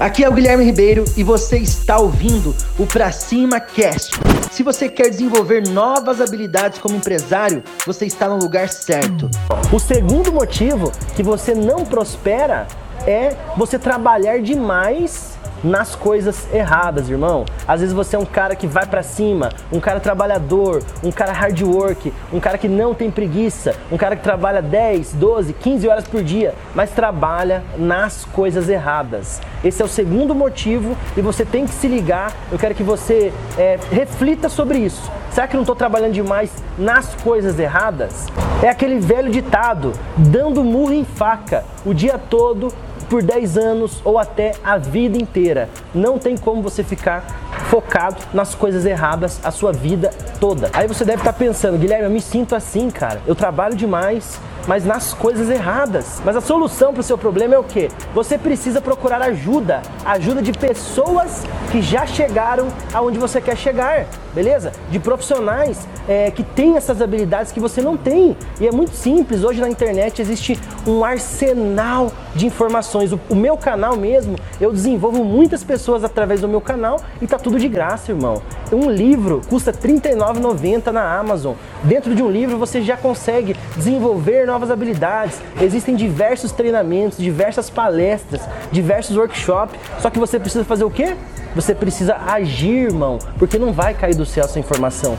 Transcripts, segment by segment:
Aqui é o Guilherme Ribeiro e você está ouvindo o Pra Cima Cast. Se você quer desenvolver novas habilidades como empresário, você está no lugar certo. O segundo motivo que você não prospera é você trabalhar demais nas coisas erradas, irmão. Às vezes você é um cara que vai para cima, um cara trabalhador, um cara hard work, um cara que não tem preguiça, um cara que trabalha 10, 12, 15 horas por dia, mas trabalha nas coisas erradas. Esse é o segundo motivo e você tem que se ligar. Eu quero que você é, reflita sobre isso. Será que não estou trabalhando demais nas coisas erradas? É aquele velho ditado, dando murro em faca o dia todo por 10 anos ou até a vida inteira. Não tem como você ficar focado nas coisas erradas a sua vida toda. Aí você deve estar pensando, Guilherme, eu me sinto assim, cara. Eu trabalho demais, mas nas coisas erradas. Mas a solução para o seu problema é o quê? Você precisa procurar ajuda, ajuda de pessoas que já chegaram aonde você quer chegar, beleza? De profissionais é, que têm essas habilidades que você não tem. E é muito simples. Hoje na internet existe um arsenal de informações. O, o meu canal mesmo, eu desenvolvo muitas pessoas através do meu canal e tá tudo de graça, irmão. Um livro custa R$ 39,90 na Amazon. Dentro de um livro você já consegue desenvolver novas habilidades. Existem diversos treinamentos, diversas palestras, diversos workshops. Só que você precisa fazer o quê? Você precisa agir, irmão, porque não vai cair do céu essa informação.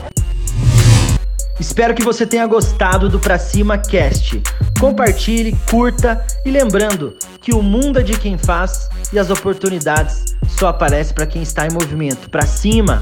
Espero que você tenha gostado do Pra Cima Cast. Compartilhe, curta e lembrando que o mundo é de quem faz e as oportunidades só aparecem para quem está em movimento. Pra cima!